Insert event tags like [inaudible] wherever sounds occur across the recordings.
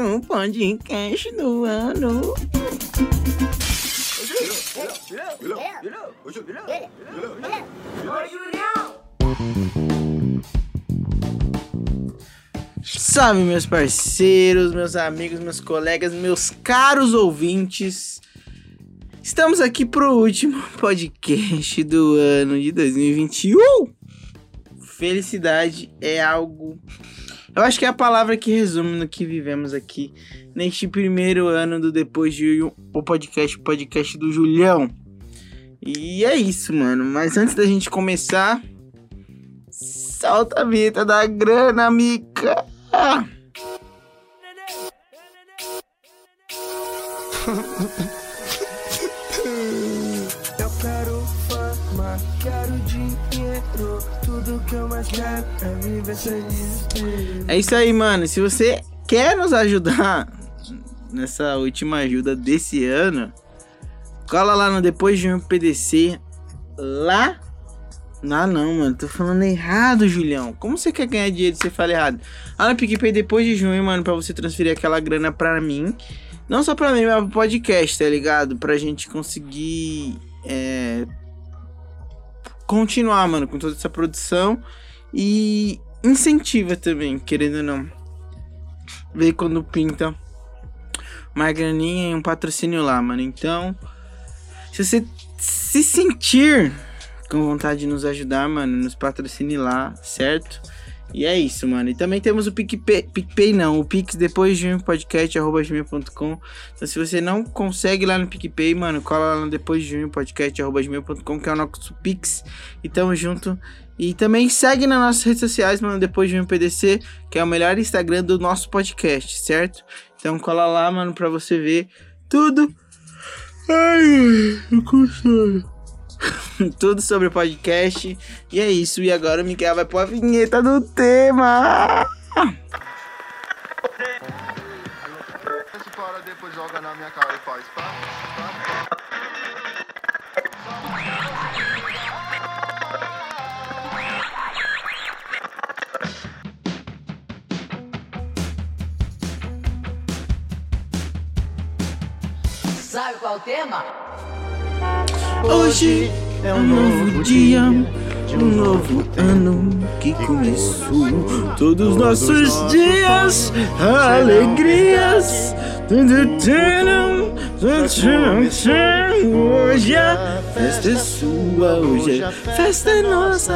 último podcast do ano. Salve, meus parceiros, meus amigos, meus colegas, meus caros ouvintes. Estamos aqui pro último [laughs] podcast do ano de 2021. Felicidade é algo. Eu acho que é a palavra que resume no que vivemos aqui neste primeiro ano do Depois de o podcast, podcast do Julião. E é isso, mano. Mas antes da gente começar, solta a vinheta da grana, mica. [laughs] é isso aí, mano. Se você quer nos ajudar nessa última ajuda desse ano, cola lá no Depois de um PDC. Lá. Lá não, mano. Tô falando errado, Julião. Como você quer ganhar dinheiro se você fala errado? Lá no PicPay depois de junho, mano, pra você transferir aquela grana pra mim. Não só pra mim, mas pro podcast, tá ligado? Pra gente conseguir. É, continuar, mano, com toda essa produção. E incentiva também, querendo ou não. Ver quando pinta uma graninha e um patrocínio lá, mano. Então, se você se sentir com vontade de nos ajudar, mano, nos patrocine lá, certo? E é isso, mano. E também temos o PicPay, PicPay não, o Pix depois de um podcast, arroba gmail.com. Então se você não consegue lá no PicPay, mano, cola lá no depois de um podcast, arroba gmail.com, que é o nosso Pix. E tamo junto. E também segue nas nossas redes sociais, mano, depois de um PDC, que é o melhor Instagram do nosso podcast, certo? Então cola lá, mano, pra você ver tudo. Ai, eu consigo. [laughs] tudo sobre o podcast. E é isso. E agora o Miguel vai pôr a vinheta do tema. Depois joga na minha cara e faz. Sabe qual é o tema? Hoje é um novo dia, um novo ano que começou. Todos os nossos dias, alegrias. Hoje a festa é sua, hoje a festa é nossa.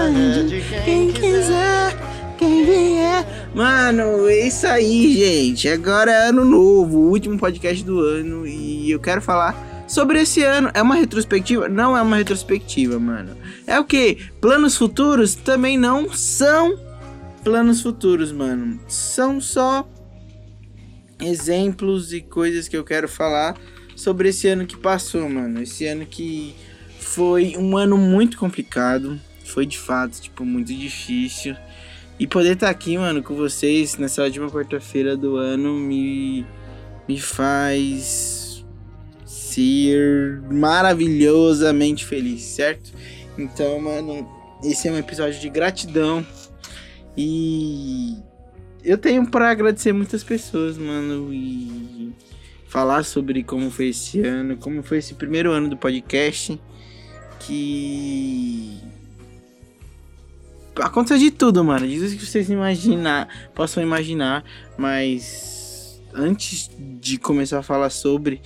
Quem quiser, quem vier. Mano, é isso aí, gente. Agora é ano novo, último podcast do ano. E eu quero falar sobre esse ano. É uma retrospectiva? Não é uma retrospectiva, mano. É o que? Planos futuros também não são planos futuros, mano. São só exemplos e coisas que eu quero falar sobre esse ano que passou, mano. Esse ano que foi um ano muito complicado. Foi de fato, tipo, muito difícil. E poder estar aqui, mano, com vocês nessa última quarta-feira do ano me, me faz ser maravilhosamente feliz, certo? Então, mano, esse é um episódio de gratidão. E eu tenho para agradecer muitas pessoas, mano, e falar sobre como foi esse ano, como foi esse primeiro ano do podcast, que aconteceu de tudo, mano. Diz que vocês imaginar, possam imaginar, mas antes de começar a falar sobre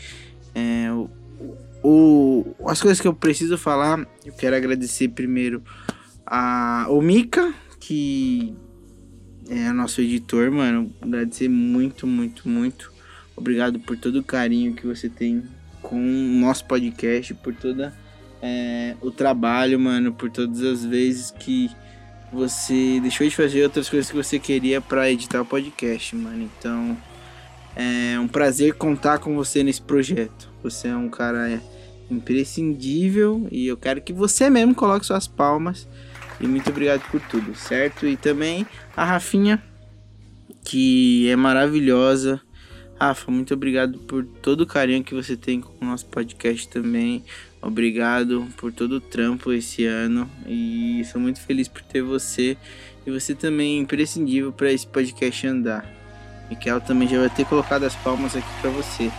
é, o, o, as coisas que eu preciso falar, eu quero agradecer primeiro a o Mika, que é nosso editor, mano. Agradecer muito, muito, muito. Obrigado por todo o carinho que você tem com o nosso podcast, por toda é, o trabalho, mano, por todas as vezes que você deixou de fazer outras coisas que você queria para editar o podcast, mano. Então, é um prazer contar com você nesse projeto. Você é um cara imprescindível e eu quero que você mesmo coloque suas palmas. E muito obrigado por tudo, certo? E também a Rafinha, que é maravilhosa. Rafa, muito obrigado por todo o carinho que você tem com o nosso podcast também. Obrigado por todo o trampo esse ano e sou muito feliz por ter você e você também é imprescindível para esse podcast andar. Miquel também já vai ter colocado as palmas aqui para você.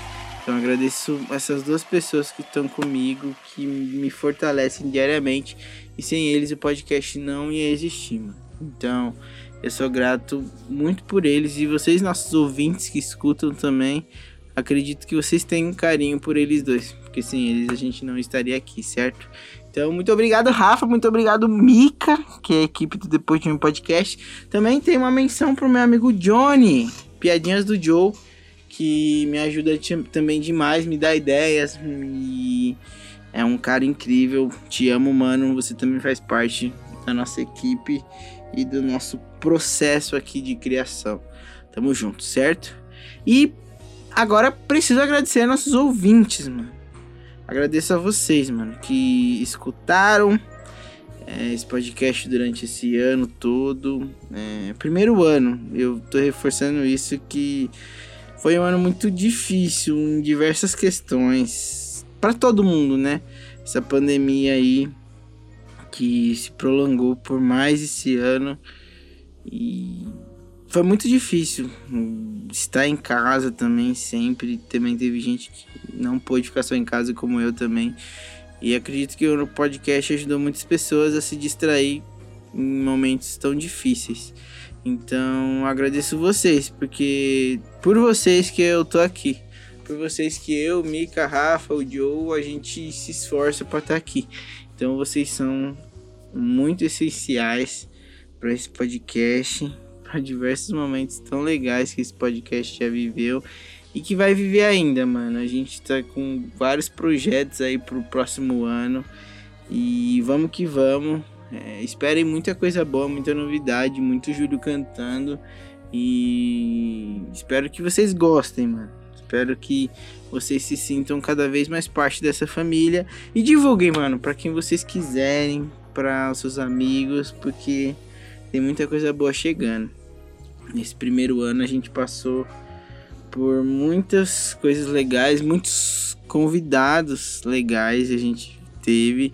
Então agradeço essas duas pessoas que estão comigo, que me fortalecem diariamente. E sem eles o podcast não ia existir, mano. Então, eu sou grato muito por eles e vocês, nossos ouvintes que escutam também, acredito que vocês têm um carinho por eles dois, porque sem eles a gente não estaria aqui, certo? Então, muito obrigado, Rafa, muito obrigado, Mika, que é a equipe do Depois de um Podcast. Também tem uma menção pro meu amigo Johnny, Piadinhas do Joe, que me ajuda também demais, me dá ideias, me... é um cara incrível. Te amo, mano. Você também faz parte da nossa equipe e do nosso processo aqui de criação. Tamo junto, certo? E agora preciso agradecer nossos ouvintes, mano. Agradeço a vocês, mano, que escutaram é, esse podcast durante esse ano todo. É, primeiro ano, eu tô reforçando isso que foi um ano muito difícil em diversas questões para todo mundo, né? Essa pandemia aí que se prolongou por mais esse ano e foi muito difícil estar em casa também sempre. Também teve gente que não pôde ficar só em casa como eu também. E acredito que o podcast ajudou muitas pessoas a se distrair em momentos tão difíceis. Então agradeço vocês, porque por vocês que eu tô aqui. Por vocês que eu, Mika, Rafa, o Joe, a gente se esforça para estar tá aqui. Então vocês são muito essenciais para esse podcast, [laughs] para diversos momentos tão legais que esse podcast já viveu e que vai viver ainda, mano. A gente tá com vários projetos aí pro próximo ano e vamos que vamos. É, esperem muita coisa boa, muita novidade, muito Júlio cantando e espero que vocês gostem, mano. Espero que vocês se sintam cada vez mais parte dessa família e divulguem, mano, para quem vocês quiserem, para os seus amigos, porque tem muita coisa boa chegando. Nesse primeiro ano a gente passou por muitas coisas legais, muitos convidados legais a gente teve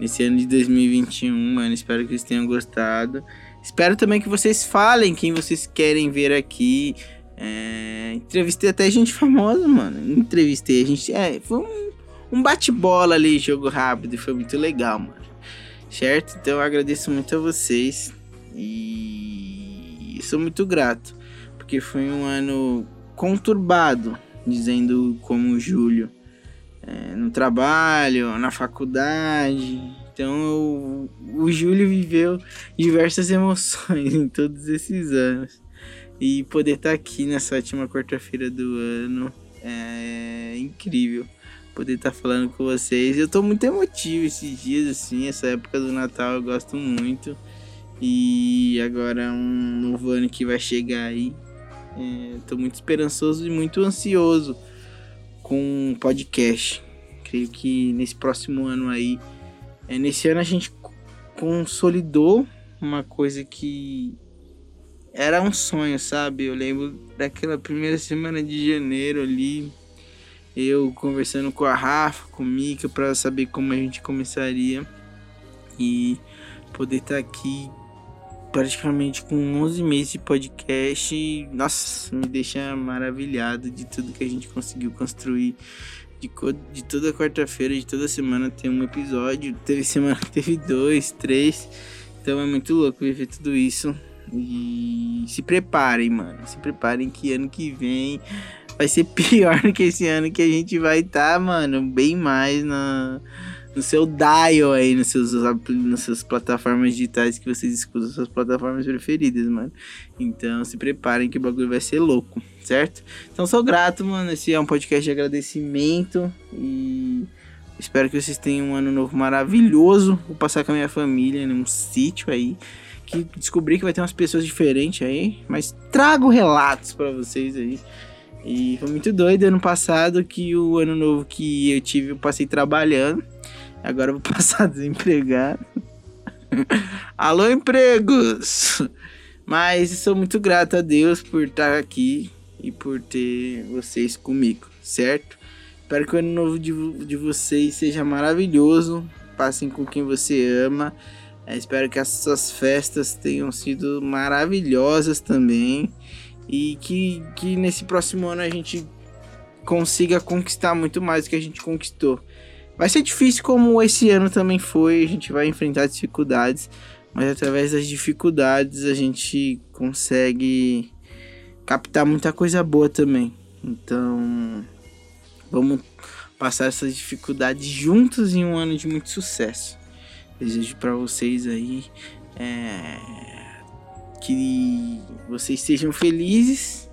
nesse ano de 2021, mano. Espero que vocês tenham gostado. Espero também que vocês falem quem vocês querem ver aqui. É, entrevistei até gente famosa, mano. Entrevistei a gente. É, foi um, um bate-bola ali, jogo rápido. Foi muito legal, mano. Certo? Então eu agradeço muito a vocês. E sou muito grato. Porque foi um ano conturbado, dizendo como Júlio, é, no trabalho, na faculdade. Então eu, o Júlio viveu diversas emoções [laughs] em todos esses anos. E poder estar aqui nessa última quarta-feira do ano é incrível. Poder estar falando com vocês. Eu tô muito emotivo esses dias, assim. Essa época do Natal eu gosto muito. E agora um novo ano que vai chegar aí. É, tô muito esperançoso e muito ansioso com o podcast. Creio que nesse próximo ano aí. É, nesse ano a gente consolidou uma coisa que era um sonho, sabe? Eu lembro daquela primeira semana de janeiro ali, eu conversando com a Rafa, com a Mika, para saber como a gente começaria e poder estar tá aqui praticamente com 11 meses de podcast, nossa, me deixa maravilhado de tudo que a gente conseguiu construir. De, de toda quarta-feira, de toda semana tem um episódio. Teve semana que [laughs] teve dois, três. Então é muito louco viver tudo isso. E se preparem, mano. Se preparem que ano que vem vai ser [laughs] pior que esse ano que a gente vai estar, tá, mano, bem mais na no seu dial aí, nos seus, nas suas plataformas digitais que vocês escutam, suas plataformas preferidas, mano. Então se preparem que o bagulho vai ser louco, certo? Então sou grato, mano. Esse é um podcast de agradecimento e espero que vocês tenham um ano novo maravilhoso. Vou passar com a minha família num sítio aí. Que descobri que vai ter umas pessoas diferentes aí, mas trago relatos para vocês aí. E foi muito doido ano passado que o ano novo que eu tive eu passei trabalhando. Agora eu vou [laughs] passar desempregado. Alô, empregos! Mas sou muito grato a Deus por estar aqui e por ter vocês comigo, certo? Espero que o ano novo de, de vocês seja maravilhoso. Passem com quem você ama. É, espero que essas festas tenham sido maravilhosas também. E que, que nesse próximo ano a gente consiga conquistar muito mais do que a gente conquistou. Vai ser difícil como esse ano também foi, a gente vai enfrentar dificuldades, mas através das dificuldades a gente consegue captar muita coisa boa também. Então, vamos passar essas dificuldades juntos em um ano de muito sucesso. Desejo para vocês aí é, que vocês sejam felizes.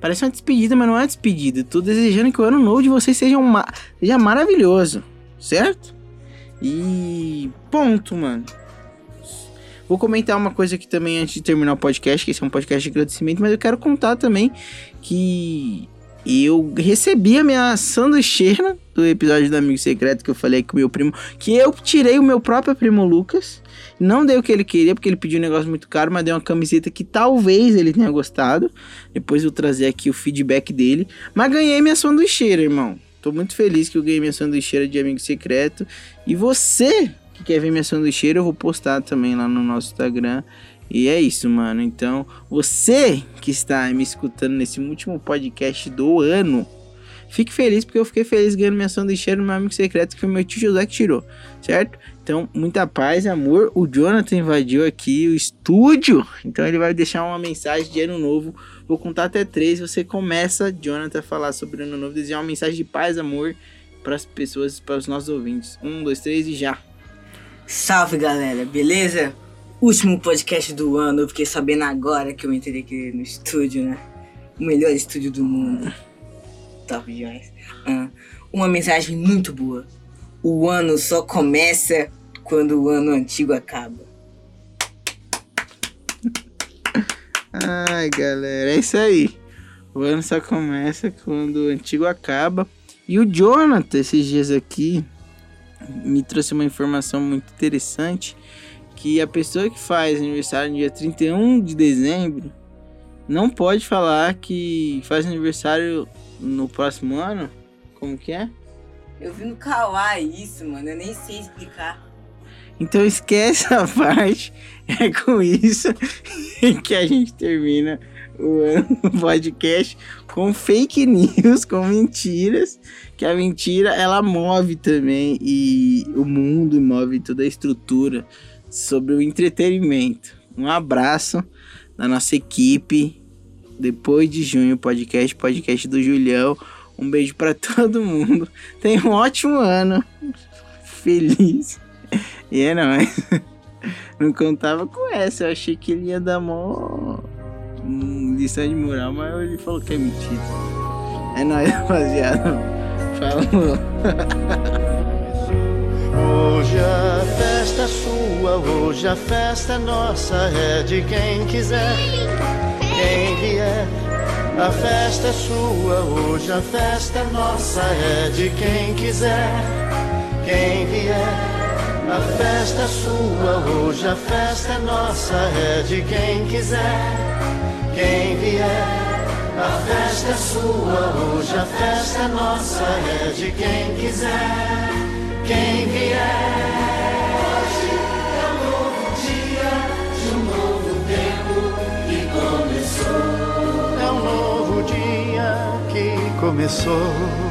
Parece uma despedida, mas não é uma despedida. Tô desejando que o ano novo de vocês seja, uma, seja maravilhoso, certo? E ponto, mano. Vou comentar uma coisa aqui também antes de terminar o podcast, que esse é um podcast de agradecimento, mas eu quero contar também que eu recebi a minha sanduicheira do episódio do Amigo Secreto que eu falei com meu primo, que eu tirei o meu próprio primo Lucas. Não dei o que ele queria, porque ele pediu um negócio muito caro, mas dei uma camiseta que talvez ele tenha gostado. Depois eu trazer aqui o feedback dele. Mas ganhei minha sanduicheira, irmão. Tô muito feliz que eu ganhei minha sanduicheira de amigo secreto. E você que quer ver minha sanduicheira, eu vou postar também lá no nosso Instagram. E é isso, mano. Então, você que está me escutando nesse último podcast do ano, fique feliz porque eu fiquei feliz ganhando minha sanduicheira no meu amigo secreto, que foi meu tio José que tirou, certo? Então, muita paz e amor. O Jonathan invadiu aqui o estúdio, então ele vai deixar uma mensagem de ano novo. Vou contar até três. Você começa, Jonathan, a falar sobre ano novo, desejar uma mensagem de paz e amor para as pessoas, para os nossos ouvintes. Um, dois, três e já. Salve galera, beleza? Último podcast do ano, eu fiquei sabendo agora que eu entrei aqui no estúdio, né? O melhor estúdio do mundo. Top demais. Uma mensagem muito boa. O ano só começa quando o ano antigo acaba. Ai, galera, é isso aí. O ano só começa quando o antigo acaba. E o Jonathan, esses dias aqui, me trouxe uma informação muito interessante que a pessoa que faz aniversário no dia 31 de dezembro não pode falar que faz aniversário no próximo ano. Como que é? Eu vi no Kawaii isso, mano. Eu nem sei explicar. Então esquece a [laughs] parte. É com isso [laughs] que a gente termina o ano [laughs] podcast com fake news, com mentiras. Que a mentira ela move também e o mundo move toda a estrutura sobre o entretenimento. Um abraço da nossa equipe. Depois de junho, podcast, podcast do Julião. Um beijo para [laughs] todo mundo. Tenha um ótimo ano. Feliz. E é nóis. [laughs] Não contava com essa. Eu achei que ele ia dar mó hum, lição de moral, mas ele falou que é mentira. É nóis, [laughs] rapaziada. Falou. Hoje a festa é sua, hoje a festa é nossa, é de quem quiser, quem vier. A festa é sua, hoje a festa é nossa, é de quem quiser, quem vier. A festa é sua, hoje a festa é nossa, é de quem quiser, quem vier. A festa é sua, hoje a festa é nossa, é de quem quiser, quem vier. Começou.